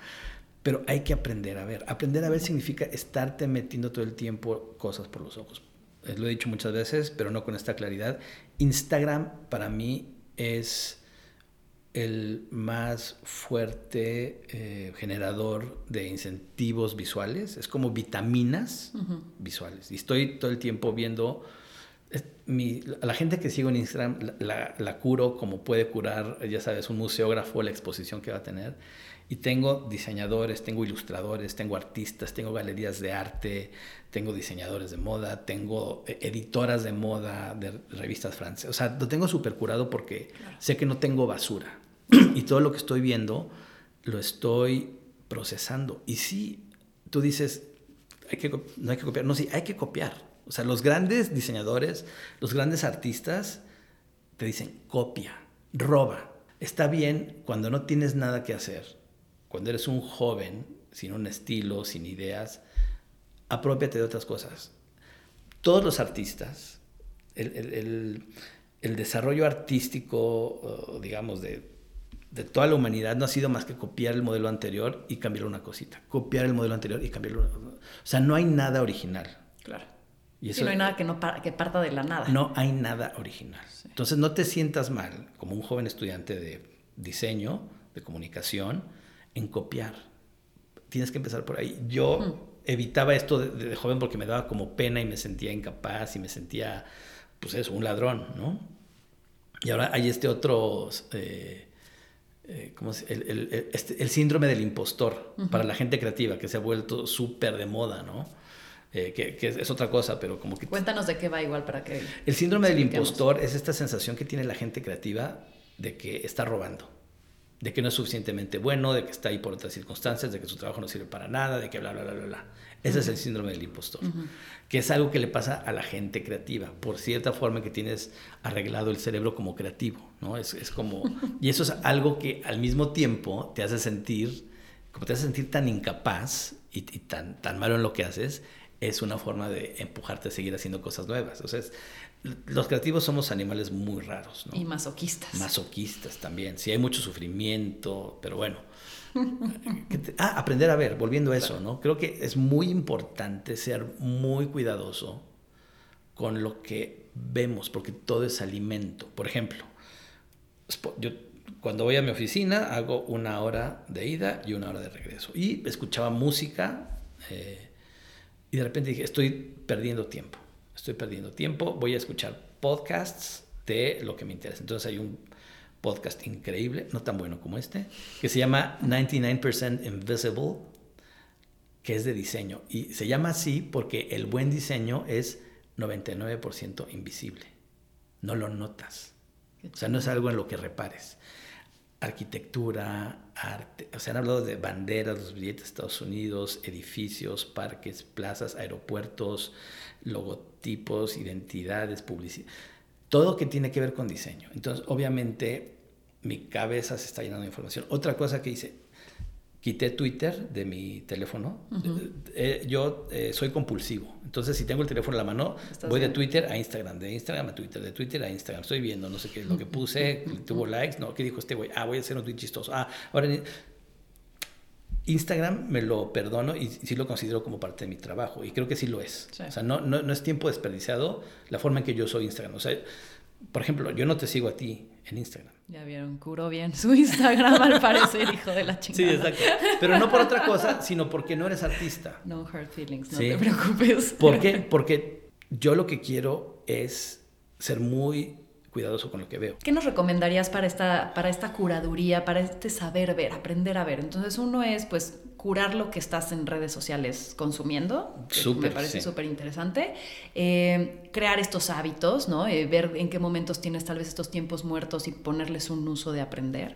Speaker 2: Pero hay que aprender a ver. Aprender a ver significa estarte metiendo todo el tiempo cosas por los ojos. Eh, lo he dicho muchas veces, pero no con esta claridad. Instagram para mí es el más fuerte eh, generador de incentivos visuales. Es como vitaminas visuales. Y estoy todo el tiempo viendo mi, la gente que sigo en Instagram la, curo como puede curar, ya sabes, un museógrafo, la exposición que va a tener. Y tengo diseñadores, tengo ilustradores, tengo artistas, tengo galerías de arte, tengo diseñadores de moda, tengo eh, editoras de moda de revistas francesas. O sea, lo tengo súper curado porque sé que no tengo basura. y todo lo que estoy viendo lo estoy procesando. Y sí, tú dices, hay que, no hay que copiar. No, sí, hay que copiar o sea, los grandes diseñadores, los grandes artistas te dicen, copia, roba. Está bien cuando no tienes nada que hacer, cuando eres un joven, sin un estilo, sin ideas, apropiate de otras cosas. Todos los artistas, el, desarrollo artístico, digamos, de, toda la humanidad no ha sido más que copiar el modelo anterior y cambiar una cosita. Copiar el modelo anterior y cambiarlo. O sea, no hay nada original.
Speaker 1: Claro. Y no hay nada que, no que parta de la nada.
Speaker 2: No hay nada original. Entonces no te sientas mal como un joven estudiante de diseño, de comunicación, en copiar. Tienes que empezar por ahí. Yo evitaba esto de, joven porque me daba como pena y me sentía incapaz y me sentía, pues eso, un ladrón, ¿no? Y ahora hay este otro... Eh, eh, ¿cómo el, el, este, el, síndrome del impostor para la gente creativa que se ha vuelto súper de moda, ¿no? Eh, que, es otra cosa, pero como que...
Speaker 1: Cuéntanos de qué va igual para que...
Speaker 2: El síndrome del impostor es esta sensación que tiene la gente creativa de que está robando, de que no es suficientemente bueno, de que está ahí por otras circunstancias, de que su trabajo no sirve para nada, de que bla, bla, bla, bla, bla. Ese es el síndrome del impostor, que es algo que le pasa a la gente creativa, por cierta forma que tienes arreglado el cerebro como creativo, ¿no? Es, es como... y eso es algo que al mismo tiempo te hace sentir, como te hace sentir tan incapaz y, y tan, tan malo en lo que haces, es una forma de empujarte a seguir haciendo cosas nuevas. O sea, los creativos somos animales muy raros. ¿no?
Speaker 1: Y masoquistas.
Speaker 2: Masoquistas también. Sí, hay mucho sufrimiento, pero bueno. ah, aprender a ver, volviendo a eso, ¿no? Creo que es muy importante ser muy cuidadoso con lo que vemos, porque todo es alimento. Por ejemplo, yo cuando voy a mi oficina hago una hora de ida y una hora de regreso. Y escuchaba música. Eh, y de repente dije, estoy perdiendo tiempo, estoy perdiendo tiempo, voy a escuchar podcasts de lo que me interesa. Entonces hay un podcast increíble, no tan bueno como este, que se llama 99% Invisible, que es de diseño. Y se llama así porque el buen diseño es 99% invisible. No lo notas. O sea, no es algo en lo que repares arquitectura, arte, o sea, han hablado de banderas, los billetes de Estados Unidos, edificios, parques, plazas, aeropuertos, logotipos, identidades, publicidad, todo que tiene que ver con diseño. Entonces, obviamente, mi cabeza se está llenando de información. Otra cosa que hice, quité Twitter de mi teléfono. Eh, eh, yo eh, soy compulsivo. Entonces, si tengo el teléfono en la mano, voy de Twitter a Instagram, de Instagram a Twitter, de Twitter a Instagram. Estoy viendo, no sé qué es lo que puse, tuvo likes, no, ¿qué dijo este güey? Ah, voy a hacer un tweet chistoso. Ah, ahora Instagram me lo perdono y sí lo considero como parte de mi trabajo. Y creo que sí lo es. O sea, no, no, no es tiempo desperdiciado la forma en que yo soy Instagram. O sea, por ejemplo, yo no te sigo a ti en Instagram.
Speaker 1: Ya vieron, curó bien su Instagram al parecer, hijo de la chingada.
Speaker 2: Sí, exacto. Pero no por otra cosa, sino porque no eres artista.
Speaker 1: No hurt feelings, no te preocupes.
Speaker 2: ¿Por qué? Porque yo lo que quiero es ser muy cuidadoso con lo que veo.
Speaker 1: ¿Qué nos recomendarías para esta, para esta curaduría, para este saber ver, aprender a ver? Entonces uno es pues curar lo que estás en redes sociales consumiendo, que me parece súper interesante, eh, crear estos hábitos, ¿no? Eh, ver en qué momentos tienes tal vez estos tiempos muertos y ponerles un uso de aprender.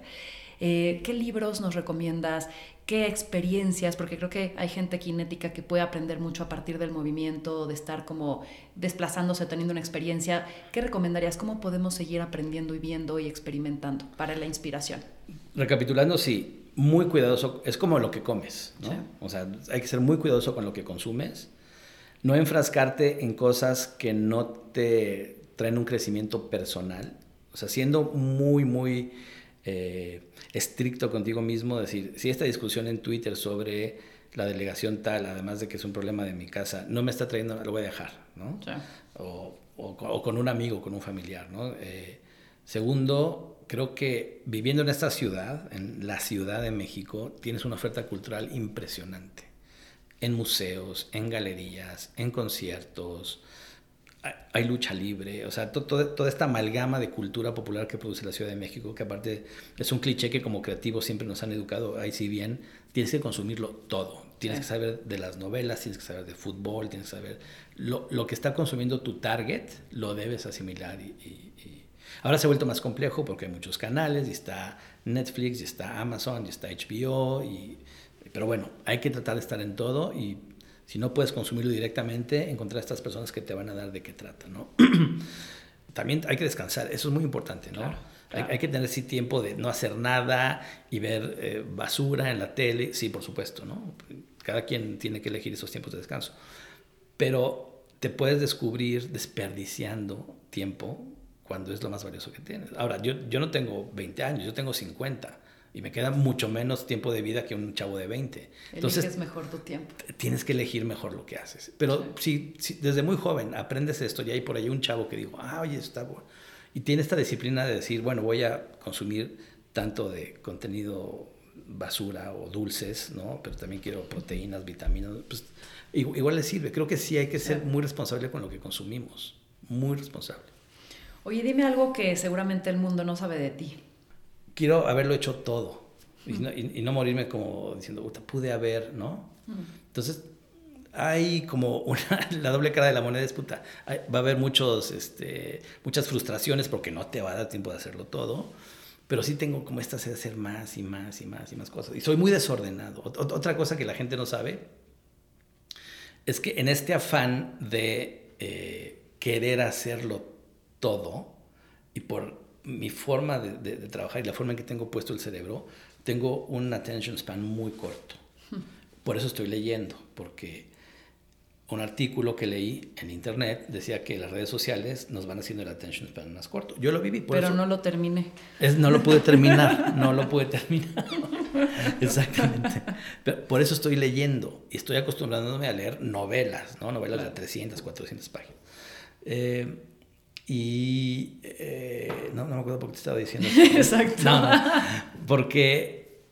Speaker 1: Eh, ¿Qué libros nos recomiendas? ¿Qué experiencias? Porque creo que hay gente kinética que puede aprender mucho a partir del movimiento, de estar como desplazándose, teniendo una experiencia. ¿Qué recomendarías? ¿Cómo podemos seguir aprendiendo y viendo y experimentando para la inspiración?
Speaker 2: Recapitulando, sí, muy cuidadoso. Es como lo que comes, ¿no? O sea, hay que ser muy cuidadoso con lo que consumes. No enfrascarte en cosas que no te traen un crecimiento personal O sea, siendo muy, muy eh, estricto contigo mismo, decir, si esta discusión en Twitter sobre la delegación tal, además de que es un problema de mi casa, no me está trayendo, lo voy a dejar, ¿no? O, o, con un amigo, con un familiar, ¿no? Eh, segundo, creo que viviendo en esta ciudad, en la Ciudad de México, tienes una oferta cultural impresionante. En museos, en galerías, en conciertos, hay lucha libre, o sea, toda esta amalgama de cultura popular que produce la Ciudad de México, que aparte es un cliché que como creativos siempre nos han educado, ahí sí bien, tienes que consumirlo todo. Tienes que saber de las novelas, tienes que saber de fútbol, tienes que saber lo, lo que está consumiendo tu target, lo debes asimilar. Y, Ahora se ha vuelto más complejo porque hay muchos canales, y está Netflix, y está Amazon, y está HBO, y, pero bueno, hay que tratar de estar en todo y si no puedes consumirlo directamente, encontrar a estas personas que te van a dar de qué trata, ¿no? También hay que descansar, eso es muy importante, ¿no? Hay, que tener sí tiempo de no hacer nada y ver eh, basura en la tele, sí, por supuesto, ¿no? Cada quien tiene que elegir esos tiempos de descanso. Pero te puedes descubrir desperdiciando tiempo cuando es lo más valioso que tienes. Ahora, yo, yo no tengo 20 años, yo tengo 50 y me queda mucho menos tiempo de vida que un chavo de 20.
Speaker 1: Entonces, es mejor tu tiempo.
Speaker 2: Tienes que elegir mejor lo que haces. Pero si, desde muy joven aprendes esto y hay por ahí un chavo que digo, ah, oye, está bueno. Y tiene esta disciplina de decir, bueno, voy a consumir tanto de contenido basura o dulces, ¿no? Pero también quiero proteínas, vitaminas. Pues, igual le sirve. Creo que sí hay que ser muy responsable con lo que consumimos. Muy responsable.
Speaker 1: Oye, dime algo que seguramente el mundo no sabe de ti
Speaker 2: quiero haberlo hecho todo y no, morirme como diciendo, pude haber, ¿no? Entonces, hay como una, la doble cara de la moneda es puta, va a haber muchos, este, muchas frustraciones porque no te va a dar tiempo de hacerlo todo, pero sí tengo como esta sed de hacer más y más y más y más cosas. Y soy muy desordenado. otra cosa que la gente no sabe es que en este afán de eh, querer hacerlo todo y por mi forma de, trabajar y la forma en que tengo puesto el cerebro, tengo un attention span muy corto. Por eso estoy leyendo, porque un artículo que leí en internet decía que las redes sociales nos van haciendo el attention span más corto. Yo lo viví.
Speaker 1: Por Pero no lo terminé.
Speaker 2: Es, no lo pude terminar, no lo pude terminar. Exactamente. por eso estoy leyendo y estoy acostumbrándome a leer novelas, ¿no? Novelas de 300, 400 páginas. Eh, y eh, no, no me acuerdo por qué te estaba diciendo.
Speaker 1: Exacto.
Speaker 2: porque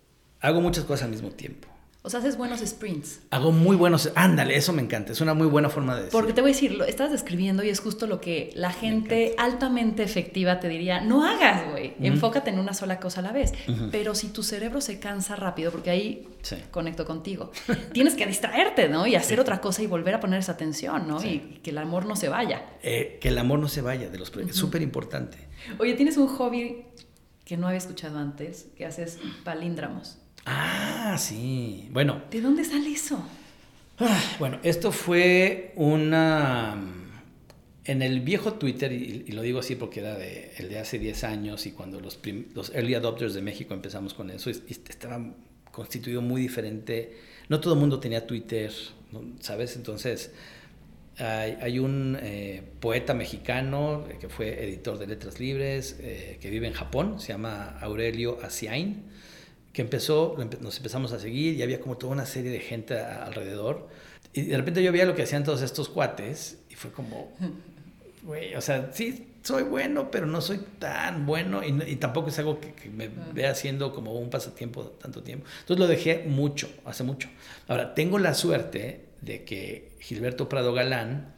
Speaker 2: hago muchas cosas al mismo tiempo.
Speaker 1: O sea, haces buenos sprints.
Speaker 2: Hago muy buenos. Ándale, eso me encanta. Es una muy buena forma de decir.
Speaker 1: Porque te voy a decir, lo estás describiendo y es justo lo que la gente altamente efectiva te diría: no hagas, güey. Enfócate en una sola cosa a la vez. Pero si tu cerebro se cansa rápido, porque ahí conecto contigo, tienes que distraerte, ¿no? Y hacer otra cosa y volver a poner esa atención, ¿no? Y que el amor no se vaya.
Speaker 2: Eh, que el amor no se vaya de los proyectos. Es súper importante.
Speaker 1: Oye, tienes un hobby que no había escuchado antes, que haces palíndramos.
Speaker 2: Ah, sí. Bueno.
Speaker 1: ¿De dónde sale eso?
Speaker 2: Ah, bueno, esto fue una... En el viejo Twitter, y, lo digo así porque era de, el de hace 10 años y cuando los, los early adopters de México empezamos con eso, estaba constituido muy diferente. No todo el mundo tenía Twitter, ¿sabes? Entonces, hay, un eh, poeta mexicano eh, que fue editor de Letras Libres, eh, que vive en Japón, se llama Aurelio Asiain que empezó, nos empezamos a seguir y había como toda una serie de gente alrededor. Y de repente yo veía lo que hacían todos estos cuates y fue como, güey, o sea, sí, soy bueno, pero no soy tan bueno y, tampoco es algo que, me vea haciendo como un pasatiempo tanto tiempo. Entonces lo dejé mucho, hace mucho. Ahora, tengo la suerte de que Gilberto Prado Galán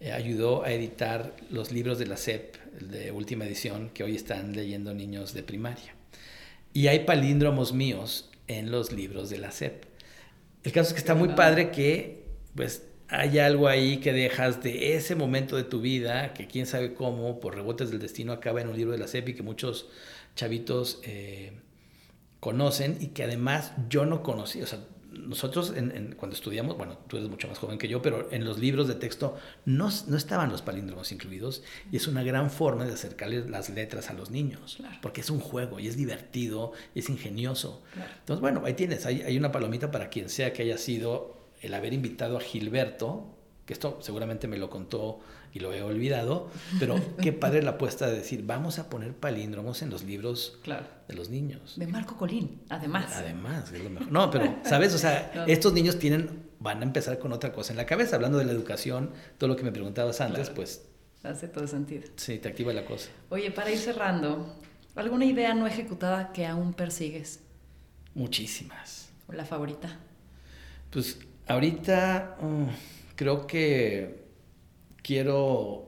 Speaker 2: eh, ayudó a editar los libros de la SEP de última edición que hoy están leyendo niños de primaria. Y hay palíndromos míos en los libros de la SEP. El caso es que está muy padre que, pues, hay algo ahí que dejas de ese momento de tu vida, que quién sabe cómo, por rebotes del destino, acaba en un libro de la SEP y que muchos chavitos eh, conocen y que además yo no conocí. O sea, nosotros cuando estudiamos, bueno, tú eres mucho más joven que yo, pero en los libros de texto no, no estaban los palíndromos incluidos y es una gran forma de acercarles las letras a los niños, porque es un juego y es divertido y es ingenioso. Entonces, bueno, ahí tienes, hay, hay una palomita para quien sea que haya sido el haber invitado a Gilberto, que esto seguramente me lo contó y lo he olvidado, pero qué padre la apuesta de decir, vamos a poner palíndromos en los libros de los niños.
Speaker 1: De Marco Colín, además.
Speaker 2: Además, es lo mejor. No, pero, ¿sabes? O sea, estos niños tienen, van a empezar con otra cosa en la cabeza, hablando de la educación, todo lo que me preguntabas antes, pues...
Speaker 1: Hace todo sentido.
Speaker 2: Sí, te activa la cosa.
Speaker 1: Oye, para ir cerrando, ¿alguna idea no ejecutada que aún persigues?
Speaker 2: Muchísimas.
Speaker 1: ¿O la favorita?
Speaker 2: Pues ahorita... Mm, creo que quiero,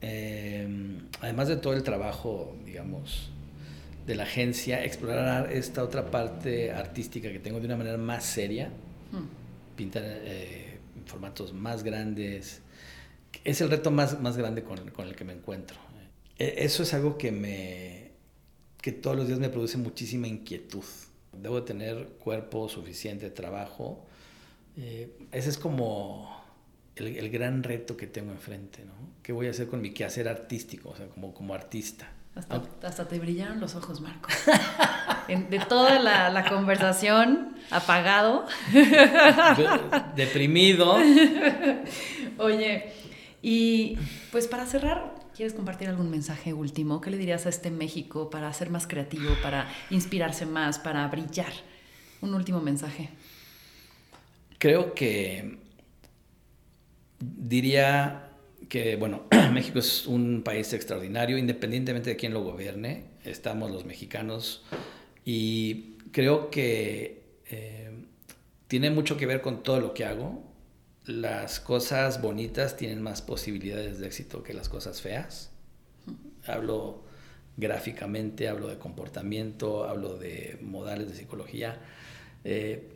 Speaker 2: em, además de todo el trabajo, digamos, de la agencia, explorar esta otra parte artística que tengo de una manera más seria, hmm. pintar eh, en formatos más grandes. Es el reto más, más grande con, con el que me encuentro. E, eso es algo que me que todos los días me produce muchísima inquietud. Debo tener cuerpo suficiente, trabajo, eh, ese es como el, gran reto que tengo enfrente, ¿no? ¿Qué voy a hacer con mi quehacer artístico, o sea, como, como artista?
Speaker 1: Hasta, te brillaron los ojos, Marco. de toda la, conversación, apagado.
Speaker 2: Deprimido.
Speaker 1: Oye, y pues para cerrar, ¿quieres compartir algún mensaje último? ¿Qué le dirías a este México para ser más creativo, para inspirarse más, para brillar? Un último mensaje.
Speaker 2: Creo que diría que, bueno, México es un país extraordinario, independientemente de quién lo gobierne, estamos los mexicanos y creo que eh, tiene mucho que ver con todo lo que hago. Las cosas bonitas tienen más posibilidades de éxito que las cosas feas. Hablo gráficamente, hablo de comportamiento, hablo de modales de psicología. Eh,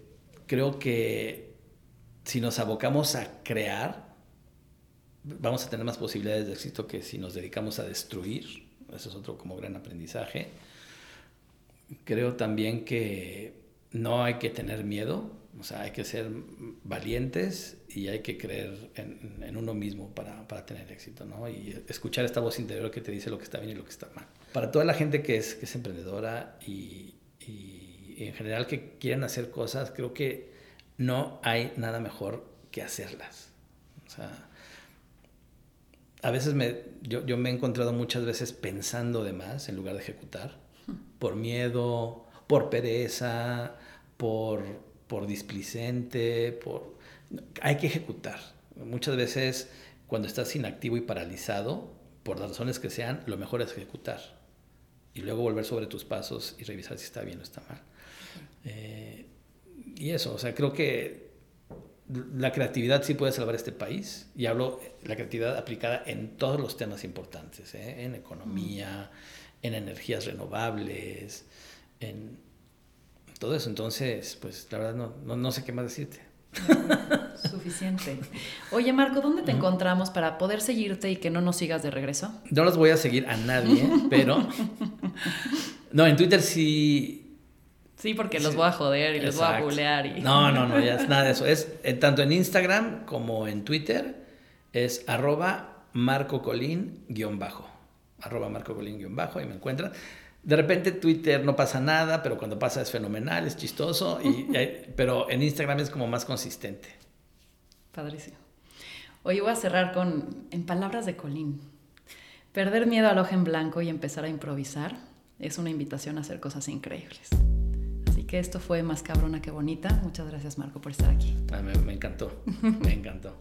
Speaker 2: creo que si nos abocamos a crear, vamos a tener más posibilidades de éxito que si nos dedicamos a destruir. Eso es otro como gran aprendizaje. Creo también que no hay que tener miedo, o sea, hay que ser valientes y hay que creer en, uno mismo para, para, tener éxito, ¿no? Y escuchar esta voz interior que te dice lo que está bien y lo que está mal. Para toda la gente que es, que es emprendedora y, y en general que quieren hacer cosas, creo que no hay nada mejor que hacerlas. O sea, a veces me, yo, me he encontrado muchas veces pensando de más en lugar de ejecutar, por miedo, por pereza, por, por displicente, por... Hay que ejecutar. Muchas veces cuando estás inactivo y paralizado, por las razones que sean, lo mejor es ejecutar. Y luego volver sobre tus pasos y revisar si está bien o está mal. Eh, y eso, o sea, creo que la creatividad sí puede salvar este país. Y hablo la creatividad aplicada en todos los temas importantes, ¿eh? en economía, en energías renovables, en todo eso. Entonces, pues la verdad no, no, sé qué más decirte.
Speaker 1: Suficiente. Oye, Marco, ¿dónde te encontramos para poder seguirte y que no nos sigas de regreso?
Speaker 2: No los voy a seguir a nadie, pero... No, en Twitter sí
Speaker 1: Sí, porque los voy a joder y los voy a bulear. Y...
Speaker 2: No, no, no, ya es nada de eso. Es eh, tanto en Instagram como en Twitter, es arroba marcocolín guion bajo. Arroba marcocolín guion bajo y me encuentran. De repente Twitter no pasa nada, pero cuando pasa es fenomenal, es chistoso, y, pero en Instagram es como más consistente.
Speaker 1: Padrísimo. Hoy voy a cerrar con, en palabras de Colín, perder miedo al ojo en blanco y empezar a improvisar es una invitación a hacer cosas increíbles que esto fue más cabrona que bonita. Muchas gracias, Marco, por estar aquí.
Speaker 2: Ah, me encantó, me encantó.